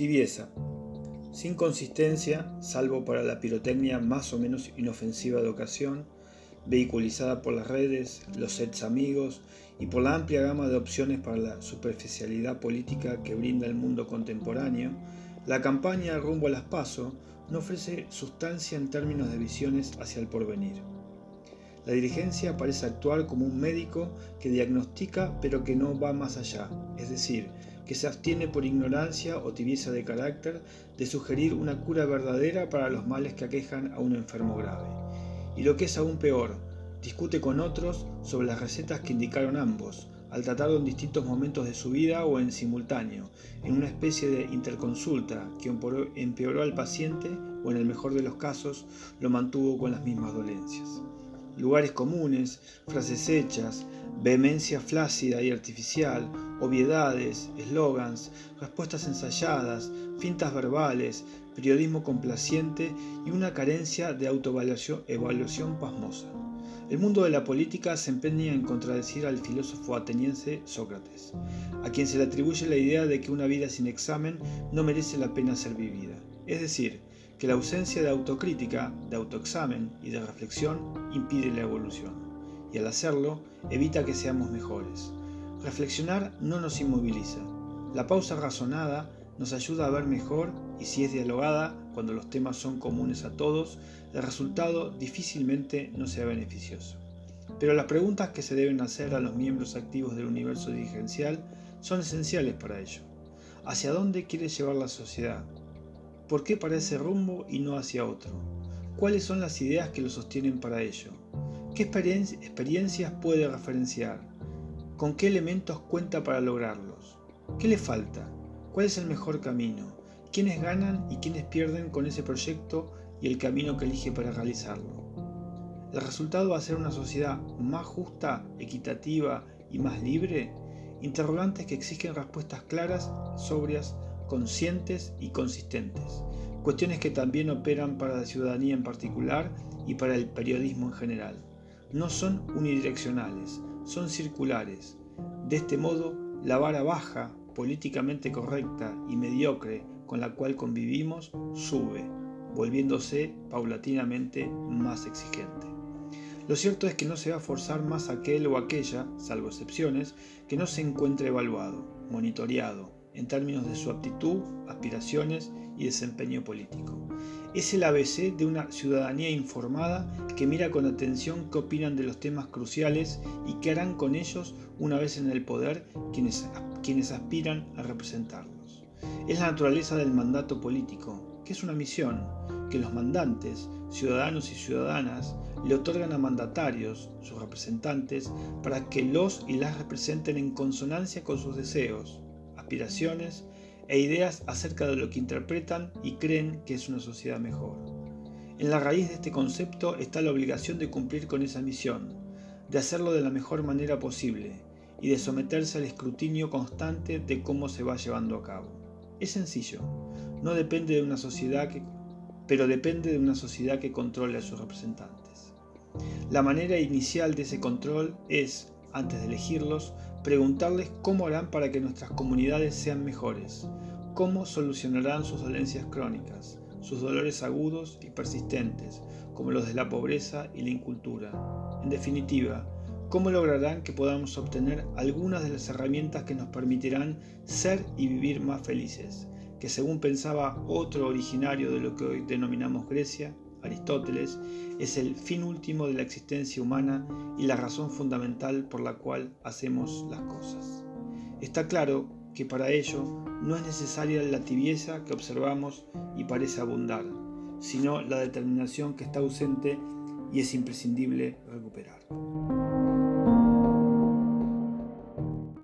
Tibieza. Sin consistencia, salvo para la pirotecnia más o menos inofensiva de ocasión, vehiculizada por las redes, los sets amigos y por la amplia gama de opciones para la superficialidad política que brinda el mundo contemporáneo, la campaña rumbo a las PASO no ofrece sustancia en términos de visiones hacia el porvenir. La dirigencia parece actuar como un médico que diagnostica pero que no va más allá, es decir, que se abstiene por ignorancia o tibieza de carácter de sugerir una cura verdadera para los males que aquejan a un enfermo grave. Y lo que es aún peor, discute con otros sobre las recetas que indicaron ambos, al tratarlo en distintos momentos de su vida o en simultáneo, en una especie de interconsulta que empeoró al paciente o en el mejor de los casos lo mantuvo con las mismas dolencias lugares comunes, frases hechas, vehemencia flácida y artificial, obviedades, eslogans, respuestas ensayadas, fintas verbales, periodismo complaciente y una carencia de autoevaluación pasmosa. El mundo de la política se empeña en contradecir al filósofo ateniense Sócrates, a quien se le atribuye la idea de que una vida sin examen no merece la pena ser vivida. Es decir, que la ausencia de autocrítica, de autoexamen y de reflexión impide la evolución, y al hacerlo evita que seamos mejores. Reflexionar no nos inmoviliza. La pausa razonada nos ayuda a ver mejor y si es dialogada, cuando los temas son comunes a todos, el resultado difícilmente no sea beneficioso. Pero las preguntas que se deben hacer a los miembros activos del universo dirigencial son esenciales para ello. ¿Hacia dónde quiere llevar la sociedad? ¿Por qué para ese rumbo y no hacia otro? ¿Cuáles son las ideas que lo sostienen para ello? ¿Qué experiencias puede referenciar? ¿Con qué elementos cuenta para lograrlos? ¿Qué le falta? ¿Cuál es el mejor camino? ¿Quiénes ganan y quiénes pierden con ese proyecto y el camino que elige para realizarlo? ¿El resultado va a ser una sociedad más justa, equitativa y más libre? Interrogantes que exigen respuestas claras, sobrias, conscientes y consistentes, cuestiones que también operan para la ciudadanía en particular y para el periodismo en general. No son unidireccionales, son circulares. De este modo, la vara baja, políticamente correcta y mediocre con la cual convivimos sube, volviéndose paulatinamente más exigente. Lo cierto es que no se va a forzar más aquel o aquella, salvo excepciones, que no se encuentre evaluado, monitoreado, en términos de su aptitud, aspiraciones y desempeño político. Es el ABC de una ciudadanía informada que mira con atención qué opinan de los temas cruciales y qué harán con ellos una vez en el poder quienes, quienes aspiran a representarlos. Es la naturaleza del mandato político, que es una misión que los mandantes, ciudadanos y ciudadanas, le otorgan a mandatarios, sus representantes, para que los y las representen en consonancia con sus deseos, aspiraciones e ideas acerca de lo que interpretan y creen que es una sociedad mejor. En la raíz de este concepto está la obligación de cumplir con esa misión, de hacerlo de la mejor manera posible y de someterse al escrutinio constante de cómo se va llevando a cabo. Es sencillo, no depende de una sociedad pero depende de una sociedad que controle a sus representantes. La manera inicial de ese control es, antes de elegirlos, preguntarles cómo harán para que nuestras comunidades sean mejores, cómo solucionarán sus dolencias crónicas, sus dolores agudos y persistentes, como los de la pobreza y la incultura. En definitiva, cómo lograrán que podamos obtener algunas de las herramientas que nos permitirán ser y vivir más felices, que según pensaba otro originario de lo que hoy denominamos Grecia, Aristóteles, es el fin último de la existencia humana y la razón fundamental por la cual hacemos las cosas. Está claro que para ello no es necesaria la tibieza que observamos y parece abundar, sino la determinación que está ausente y es imprescindible recuperar.